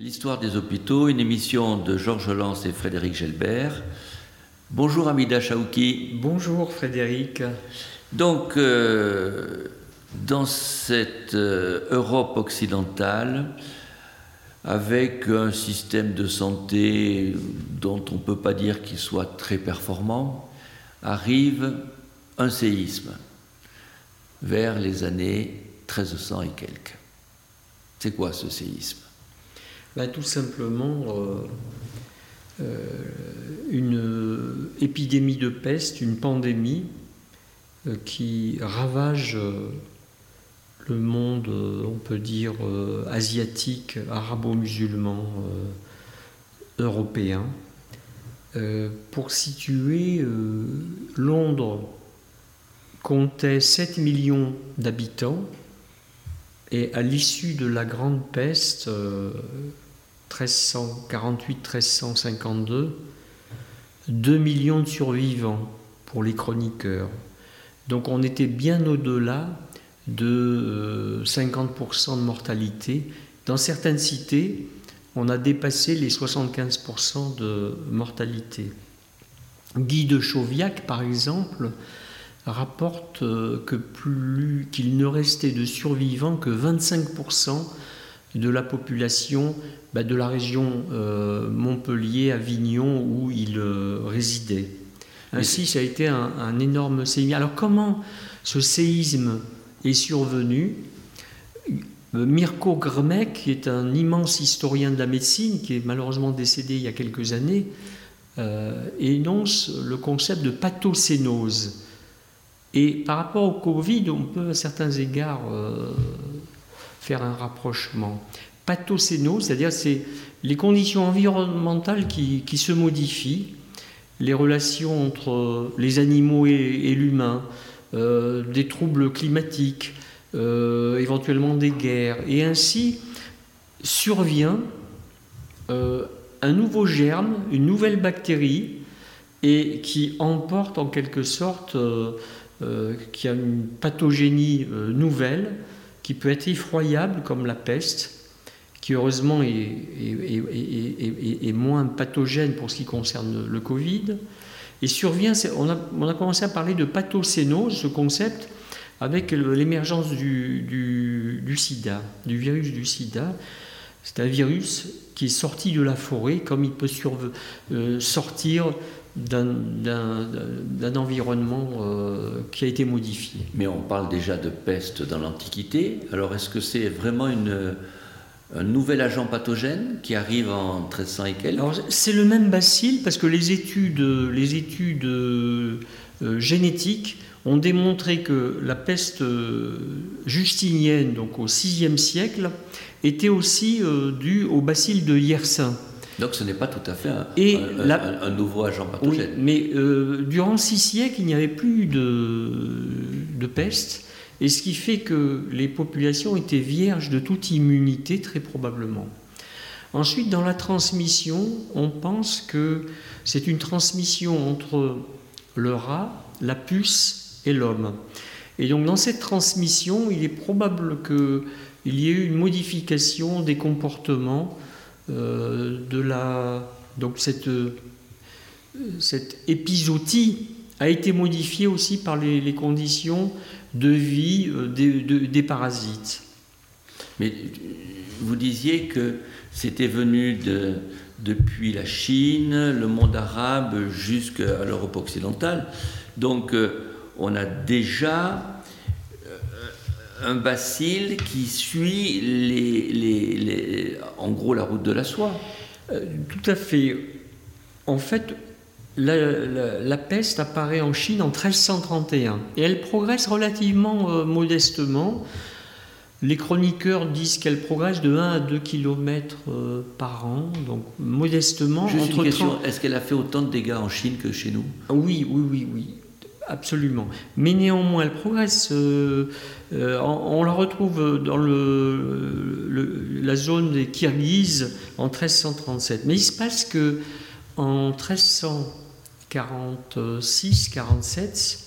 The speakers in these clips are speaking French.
L'histoire des hôpitaux, une émission de Georges Lance et Frédéric Gelbert. Bonjour Amida Chaouki. Bonjour Frédéric. Donc, euh, dans cette euh, Europe occidentale, avec un système de santé dont on ne peut pas dire qu'il soit très performant, arrive un séisme vers les années 1300 et quelques. C'est quoi ce séisme? Bah, tout simplement euh, euh, une épidémie de peste, une pandémie euh, qui ravage le monde, on peut dire, asiatique, arabo-musulman, européen. pour situer, Londres comptait 7 millions d'habitants et à l'issue de la Grande Peste, 1348-1352, 2 millions de survivants pour les chroniqueurs. Donc on était bien au-delà de 50% euh, de mortalité. Dans certaines cités, on a dépassé les 75% de mortalité. Guy de Chauviac, par exemple, rapporte euh, qu'il ne restait de survivants que 25% de la population bah, de la région euh, Montpellier-Avignon où il euh, résidait. Ainsi, ça a été un, énorme séisme. Alors comment ce séisme est survenu? Euh, Mirko Grmek, qui est un immense historien de la médecine, qui est malheureusement décédé il y a quelques années, énonce le concept de pathocénose. Et par rapport au Covid, on peut à certains égards faire un rapprochement. Pathocéno, c'est-à-dire c'est les conditions environnementales qui, se modifient, les relations entre les animaux et, l'humain, euh, des troubles climatiques, euh, éventuellement des guerres, et ainsi survient euh, un nouveau germe, une nouvelle bactérie, et qui emporte en quelque sorte, qui a une pathogénie nouvelle, qui peut être effroyable comme la peste, qui heureusement est, moins pathogène pour ce qui concerne le Covid. Et survient, on a, commencé à parler de pathocénose, ce concept, avec l'émergence du, du, sida, du virus du sida. C'est un virus qui est sorti de la forêt, comme il peut euh, sortir d'un environnement euh, qui a été modifié. Mais on parle déjà de peste dans l'Antiquité. Alors est-ce que c'est vraiment une, un nouvel agent pathogène qui arrive en 1300 et quelques? C'est le même bacille parce que les études, les études euh, génétiques ont démontré que la peste euh, justinienne, donc au VIe siècle, était aussi due au bacille de Yersin. Donc ce n'est pas tout à fait un, nouveau agent pathogène. mais euh, durant six siècles, il n'y avait plus de, peste, et ce qui fait que les populations étaient vierges de toute immunité, très probablement. Ensuite, dans la transmission, on pense que c'est une transmission entre le rat, la puce et l'homme. Et donc dans cette transmission, il est probable qu'il y ait eu une modification des comportements de la, donc cette, cette épisodie a été modifiée aussi par les, conditions de vie euh, des, parasites. Mais vous disiez que c'était venu de, depuis la Chine, le monde arabe jusqu'à l'Europe occidentale. Donc euh, on a déjà un bacille qui suit les, en gros la route de la soie. Euh, tout à fait. En fait, la, peste apparaît en Chine en 1331 et elle progresse relativement euh, modestement. Les chroniqueurs disent qu'elle progresse de 1 à 2 km euh, par an, donc modestement. Juste une question, est-ce qu'elle a fait autant de dégâts en Chine que chez nous? Oui, oui, oui, oui. Absolument. Mais néanmoins, elle progresse. Euh, euh, on, la retrouve dans la zone des Kirghizes en 1337. Mais il se passe que en 1346-47,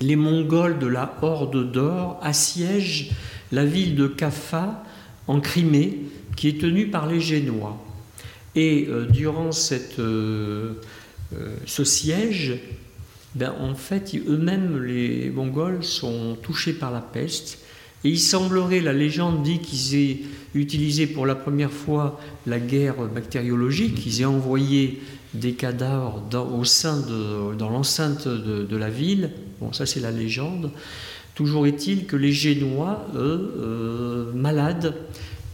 les Mongols de la Horde d'Or assiègent la ville de Kaffa en Crimée qui est tenu par les Génois. Et durant cette, ce siège, ben, en fait, eux-mêmes, les Mongols, sont touchés par la peste. Et il semblerait, la légende dit qu'ils aient utilisé pour la première fois la guerre bactériologique, qu'ils aient envoyé des cadavres dans, au sein de, dans l'enceinte de, la ville. Bon, ça c'est la légende. Toujours est-il que les Génois, eux, euh, malades,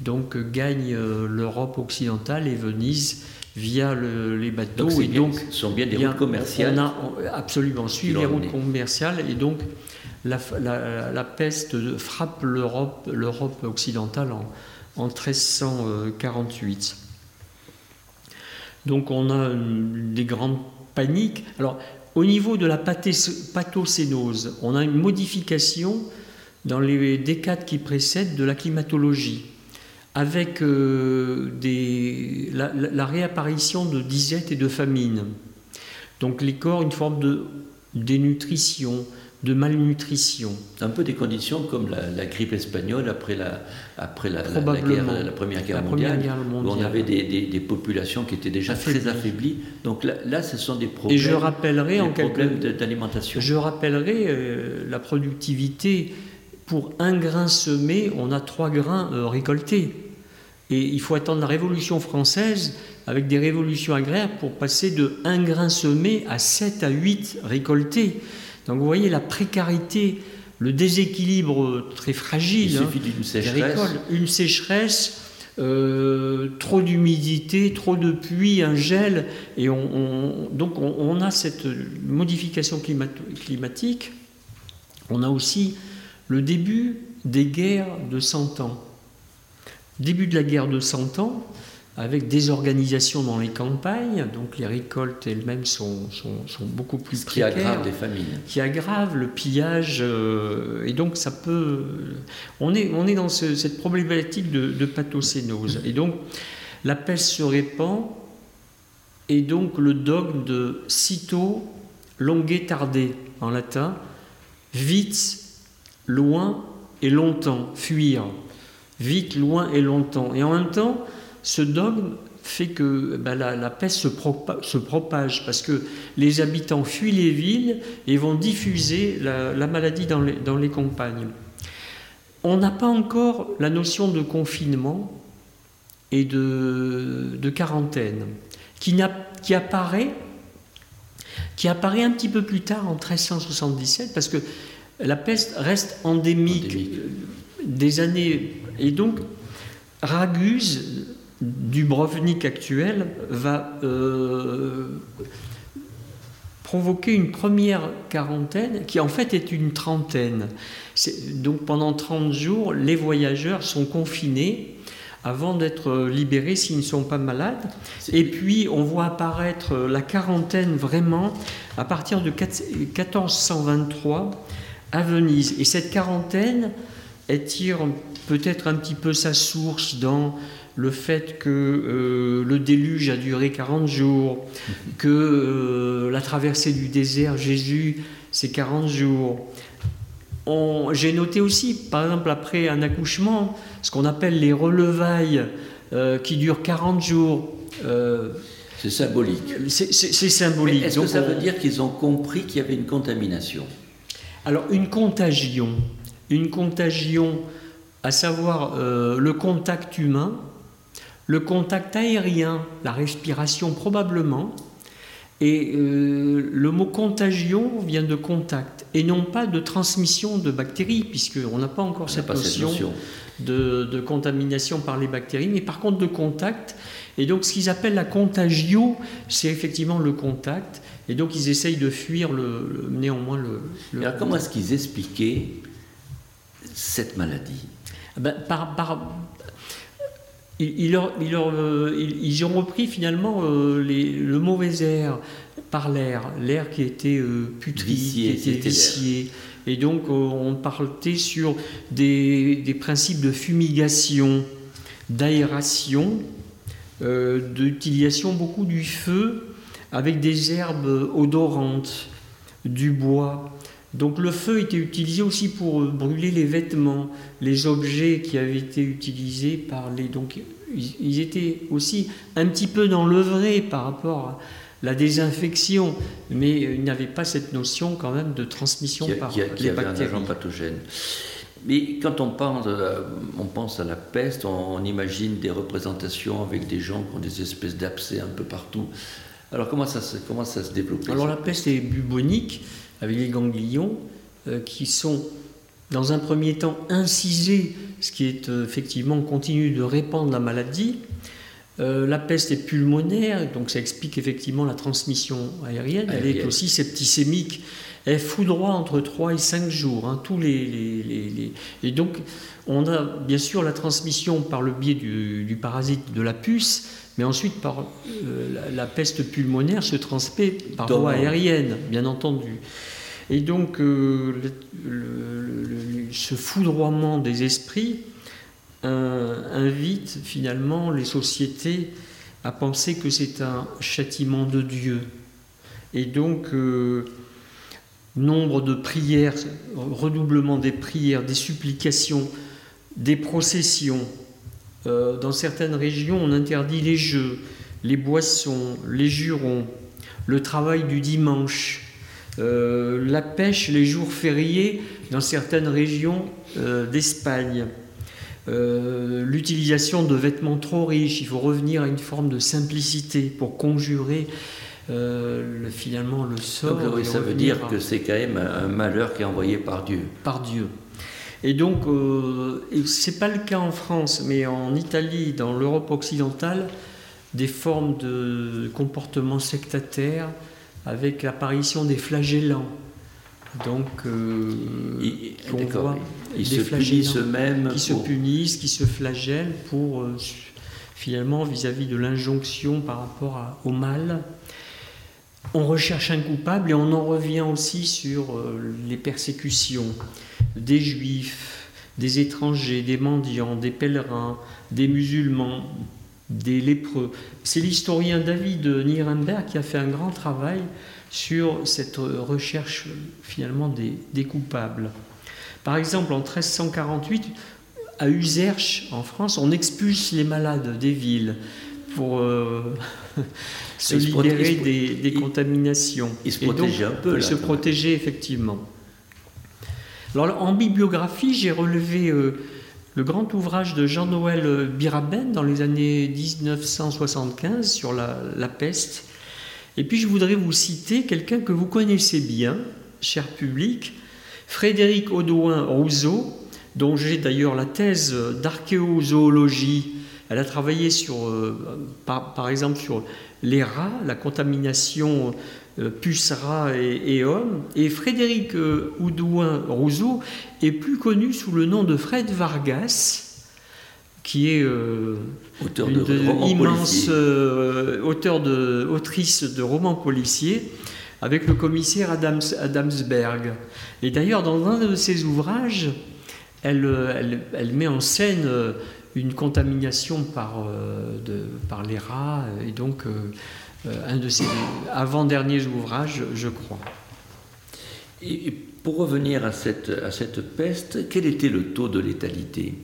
donc gagnent euh, l'Europe occidentale et Venise via les bateaux. Donc, et donc, ce sont bien des routes commerciales. On a absolument suivi les routes commerciales et donc la, la, peste frappe l'Europe, l'Europe occidentale en, en 1348. Donc on a des grandes paniques. Alors au niveau de la pathocénose, on a une modification dans les décades qui précèdent de la climatologie avec euh, la, réapparition de disette et de famine. Donc les corps, une forme de dénutrition, de malnutrition. Un peu des conditions comme la, grippe espagnole après la, après la, la, Première Guerre, mondiale, où on avait des, populations qui étaient déjà très affaiblies. Donc là, ce sont des problèmes, Et je rappellerai en problèmes d'alimentation. Je rappellerai euh, la productivité. Pour un grain semé, on a trois grains euh, récoltés. Et il faut attendre la Révolution française avec des révolutions agraires pour passer de un grain semé à 7 à 8 récoltés. Donc vous voyez la précarité, le déséquilibre très fragile. Il suffit d'une sécheresse. Une sécheresse, euh, trop d'humidité, trop de pluie, un gel. Et on, donc on, a cette modification climatique. On a aussi le début des guerres de 100 ans. Début de la guerre de 100 ans, avec des organisations dans les campagnes, donc les récoltes elles-mêmes sont, sont, beaucoup plus Ce qui aggrave des familles. Qui aggrave le pillage, euh, et donc ça peut... On est, on est dans cette problématique de, de pathocénose. Et donc la peste se répand, et donc le dogme de sitôt, longue tarder en latin, vite, loin et longtemps, fuir vite, loin et longtemps. Et en même temps, ce dogme fait que ben, la, peste se, propage parce que les habitants fuient les villes et vont diffuser la, maladie dans les, campagnes. On n'a pas encore la notion de confinement et de, quarantaine qui, qui, apparaît, qui apparaît un petit peu plus tard en 1377 parce que la peste reste endémique. Des années et donc, Raguse, Dubrovnik actuel, va euh, provoquer une première quarantaine qui en fait est une trentaine. donc pendant 30 jours, les voyageurs sont confinés avant d'être libérés s'ils ne sont pas malades. Et puis on voit apparaître la quarantaine vraiment à partir de 1423 à Venise. Et cette quarantaine, elle tire peut-être un petit peu sa source dans le fait que euh, le déluge a duré 40 jours, que euh, la traversée du désert, Jésus, c'est 40 jours. J'ai noté aussi, par exemple, après un accouchement, ce qu'on appelle les relevailles euh, qui durent 40 jours. c'est symbolique. C'est symbolique. Est-ce que ça veut dire qu'ils ont compris qu'il y avait une contamination? Alors, une contagion. Une contagion à savoir euh, le contact humain, le contact aérien, la respiration probablement, et euh, le mot contagion vient de contact et non pas de transmission de bactéries, puisqu'on n'a pas encore cette, notion De, contamination par les bactéries, mais par contre de contact. Et donc ce qu'ils appellent la contagio, c'est effectivement le contact. Et donc ils essayent de fuir le, néanmoins le... Alors comment est-ce qu'ils expliquaient cette maladie ah ben, ils, ont repris finalement euh, le mauvais air par l'air, l'air qui était euh, qui était vicié. Et donc euh, on partait sur des, principes de fumigation, d'aération, d'utilisation beaucoup du feu avec des herbes odorantes, du bois, Donc le feu était utilisé aussi pour euh, brûler les vêtements, les objets qui avaient été utilisés par les... Donc ils étaient aussi un petit peu dans le vrai par rapport à la désinfection, mais ils n'avaient pas cette notion quand même de transmission par les bactéries. Un pathogène. Mais quand on pense, on pense à la peste, on, imagine des représentations avec des gens qui ont des espèces d'abcès un peu partout. Alors comment ça se, comment ça se développe Alors la peste est bubonique, avec les ganglions, euh, qui sont dans un premier temps incisés, ce qui est euh, effectivement continue de répandre la maladie. Euh, la peste est pulmonaire, donc ça explique effectivement la transmission aérienne. Elle est aussi septicémique. Elle foudroie entre 3 et 5 jours. Hein, tous les, Et donc, on a bien sûr la transmission par le biais du, parasite de la puce, mais ensuite par la, peste pulmonaire se transmet par voie aérienne, bien entendu. Et donc, euh, ce foudroiement des esprits euh, invite finalement les sociétés à penser que c'est un châtiment de Dieu. Et donc, euh, nombre de prières, redoublement des prières, des supplications, des processions. Dans certaines régions, on interdit les jeux, les boissons, les jurons, le travail du dimanche, euh, la pêche les jours fériés dans certaines régions euh, d'Espagne. Euh, l'utilisation de vêtements trop riches, il faut revenir à une forme de simplicité pour conjurer finalement le sort. Donc, ça veut dire que c'est quand même un malheur qui est envoyé par Dieu. Par Dieu. Et donc, ce n'est pas le cas en France, mais en Italie, dans l'Europe occidentale, des formes de comportements sectataires, avec l'apparition des flagellants. Donc, euh, on voit Ils des se punissent eux-mêmes. Qui se punissent, qui se flagellent pour, euh, finalement, vis-à-vis de l'injonction par rapport au mal. On recherche un coupable et on en revient aussi sur euh, les persécutions des juifs, des étrangers, des mendiants, des pèlerins, des musulmans, des lépreux. C'est l'historien David Nirenberg qui a fait un grand travail sur cette recherche finalement des, coupables. Par exemple, en 1348, à Userche, en France, on expulse les malades des villes pour euh, se libérer des, contaminations. Ils se protégeaient un peu. Là, se protéger effectivement. Alors, en bibliographie, j'ai relevé euh, le grand ouvrage de Jean-Noël Biraben dans les années 1975 sur la, peste. Et puis je voudrais vous citer quelqu'un que vous connaissez bien, cher public, Frédéric Audouin Rousseau, dont j'ai d'ailleurs la thèse d'archéozoologie. Elle a travaillé sur, euh, par, exemple sur les rats, la contamination euh, puce-rat et, homme. Et Frédéric euh, Oudouin Rousseau est plus connu sous le nom de Fred Vargas, qui est euh, auteur de, immense auteur de, autrice de romans policiers, avec le commissaire Adams, Adamsberg. Et d'ailleurs, dans un de ses ouvrages, elle, elle, met en scène une contamination par, de, par les rats, et donc euh, un de ses avant-derniers ouvrages, je crois. Et pour revenir à cette, à cette peste, quel était le taux de létalité?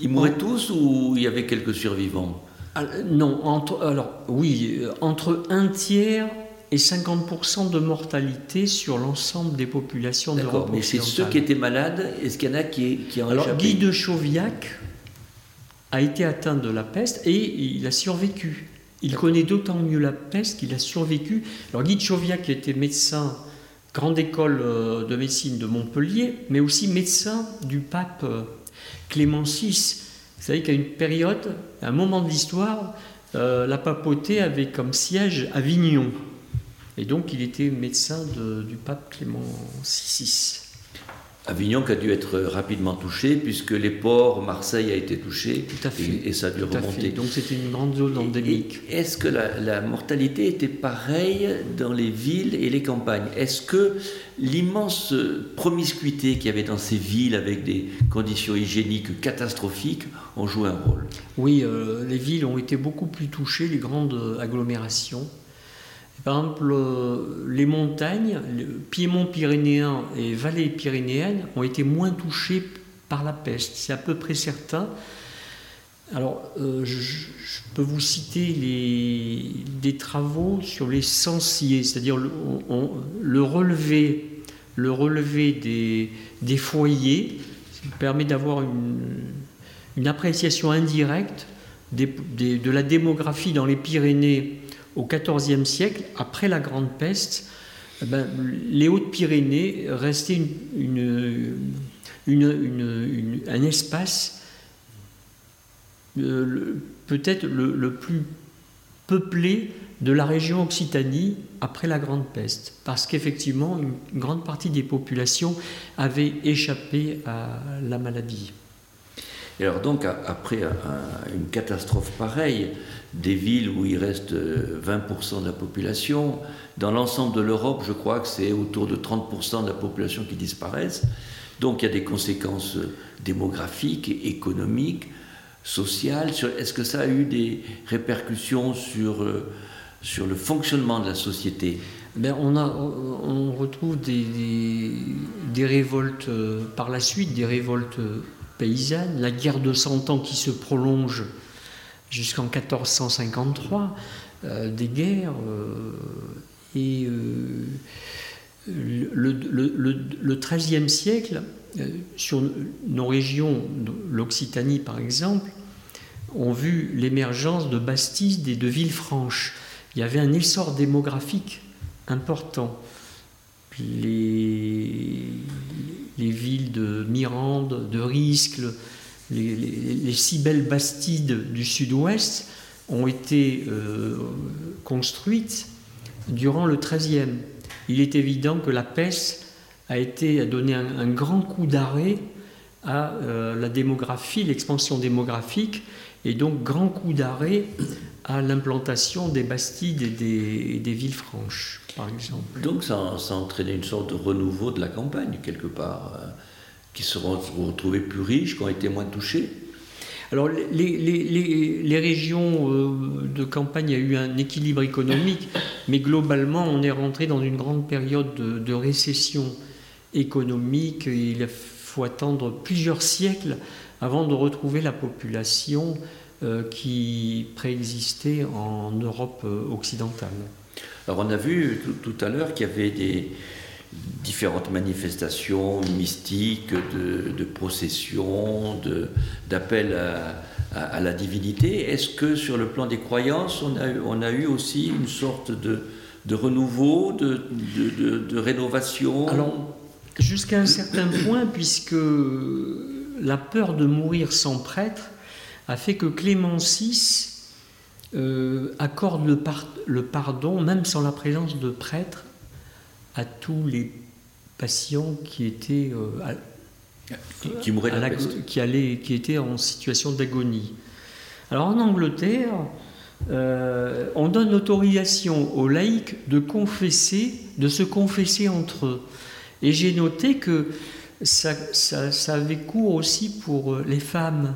Ils mouraient tous ou il y avait quelques survivants? Ah, Non, entre, alors oui, euh, entre un tiers et 50% de mortalité sur l'ensemble des populations d'Europe mais c'est ceux qui étaient malades, est-ce qu'il y en a qui, qui en Alors Guy de Chauviac a été atteint de la peste et il a survécu. Il connaît d'autant mieux la peste qu'il a survécu. Alors Guy Chauviac était médecin, grande école euh, de médecine de Montpellier, mais aussi médecin du pape euh, Clément VI. Vous savez qu'à une période, à un moment de l'histoire, euh, la papauté avait comme siège Avignon. Et donc il était médecin du pape Clément VI. Avignon qui a dû être rapidement touché, puisque les ports, Marseille a été touché, Tout à fait. Et, ça a dû remonter. Donc c'était une grande zone endémique. Est-ce que la, mortalité était pareille dans les villes et les campagnes? Est-ce que l'immense promiscuité qu'il y avait dans ces villes, avec des conditions hygiéniques catastrophiques, ont joué un rôle? Oui, euh, les villes ont été beaucoup plus touchées, les grandes agglomérations Par exemple, les montagnes, le piémont pyrénéen et vallée pyrénéenne ont été moins touchées par la peste. C'est à peu près certain. Alors, euh, je, peux vous citer des travaux sur les sensiers, c'est-à-dire le, le, relevé, le relevé des, foyers, qui permet d'avoir une, appréciation indirecte de la démographie dans les Pyrénées au XIVe siècle, après la Grande Peste. Eh ben, les Hautes-Pyrénées restaient un espace peut-être le, plus peuplé de la région Occitanie après la Grande Peste, parce qu'effectivement, une grande partie des populations avaient échappé à la maladie. Et alors donc, après une catastrophe pareille, des villes où il reste 20% de la population, dans l'ensemble de l'Europe, je crois que c'est autour de 30% de la population qui disparaissent. Donc il y a des conséquences démographiques, économiques, sociale Est-ce que ça a eu des répercussions sur, euh, sur le fonctionnement de la société? Ben on, retrouve des, des, révoltes euh, par la suite, des révoltes la guerre de Cent Ans qui se prolonge jusqu'en 1453, euh, des guerres, et le, le, XIIIe siècle euh, sur nos régions, l'Occitanie par exemple, ont vu l'émergence de Bastides et de Villefranche. Il y avait un essor démographique important. Les, les villes de Mirande, de Riscle, les, six belles Bastides du sud-ouest ont été euh, construites durant le XIIIe. Il est évident que la peste a été donné un, grand coup d'arrêt à euh, la démographie, l'expansion démographique, et donc grand coup d'arrêt à l'implantation des Bastides et des, villes franches, par exemple. Donc ça, a entraîné une sorte de renouveau de la campagne, quelque part, euh, qui se retrouvées plus riches, qui ont été moins touchées alors, les, régions euh, de campagne, il y a eu un équilibre économique, mais globalement, on est rentré dans une grande période de récession économique. Il faut attendre plusieurs siècles avant de retrouver la population euh, qui préexistait en Europe occidentale. Alors on a vu tout, à l'heure qu'il y avait des différentes manifestations mystiques, de, processions, d'appels à, la divinité. Est-ce que sur le plan des croyances, on a, eu aussi une sorte de, renouveau, de, de, rénovation? Jusqu'à un certain point, puisque la peur de mourir sans prêtre a fait que Clément VI euh, accorde le, pardon, même sans la présence de prêtre, à tous les patients qui étaient euh, qui, mouraient qui, allaient, qui étaient en situation d'agonie. Alors en Angleterre, euh, on donne l'autorisation aux laïcs de confesser, de se confesser entre eux. Et j'ai noté que ça, avait cours aussi pour les femmes.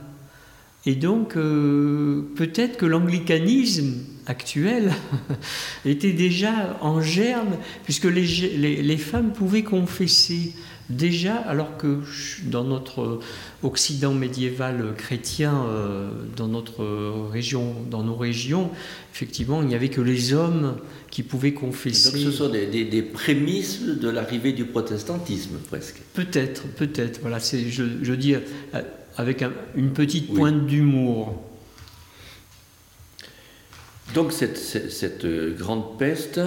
Et donc, euh, peut-être que l'anglicanisme actuel était déjà en germe, puisque les, femmes pouvaient confesser déjà, alors que dans notre Occident médiéval chrétien, euh, dans notre région, dans nos régions, effectivement, il n'y avait que les hommes qui pouvaient confesser. Donc ce sont des, prémices de l'arrivée du protestantisme, presque. Peut-être, peut-être. Voilà, c'est, je, je, dis euh, avec une petite pointe d'humour. Donc cette, cette, euh, grande peste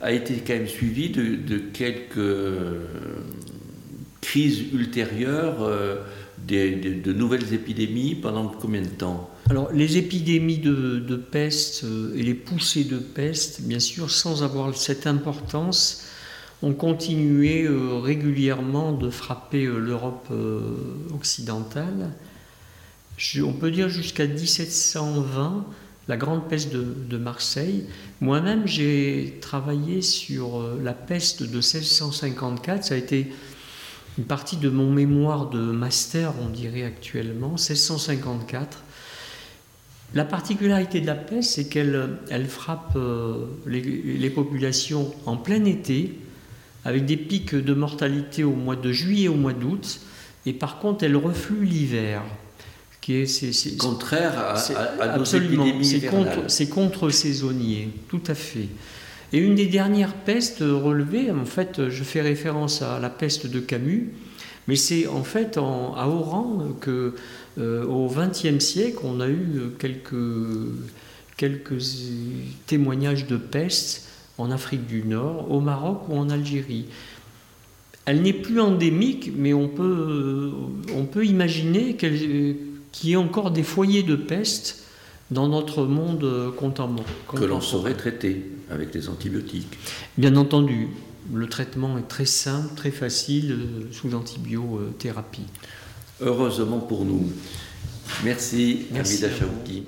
a été quand même suivie de, quelques crises ultérieures, euh, de nouvelles épidémies pendant combien de temps? Alors, les épidémies de, peste euh, et les poussées de peste, bien sûr, sans avoir cette importance, ont continué euh, régulièrement de frapper euh, l'Europe occidentale. on peut dire jusqu'à 1720, la grande peste de, Marseille. Moi-même, j'ai travaillé sur la peste de 1654. Ça a été une partie de mon mémoire de master, on dirait actuellement, 1654 La particularité de la peste, c'est qu'elle elle frappe euh, les, les, populations en plein été, avec des pics de mortalité au mois de juillet et au mois d'août, et par contre, elle reflue l'hiver. C'est, contraire à, à, à absolument, c'est contre, c'est contre saisonnier, tout à fait. Et une des dernières pestes relevées, en fait, je fais référence à la peste de Camus, mais c'est en fait à Oran que, euh, au XXe siècle, on a eu quelques, témoignages de peste en Afrique du Nord, au Maroc ou en Algérie. Elle n'est plus endémique, mais on peut, on peut imaginer qu'il y ait encore des foyers de peste dans notre monde contemporain. Que l'on saurait traiter avec les antibiotiques. Bien entendu, le traitement est très simple, très facile euh, sous antibiothérapie. Heureusement pour nous. Merci, Merci Amida Chaouki.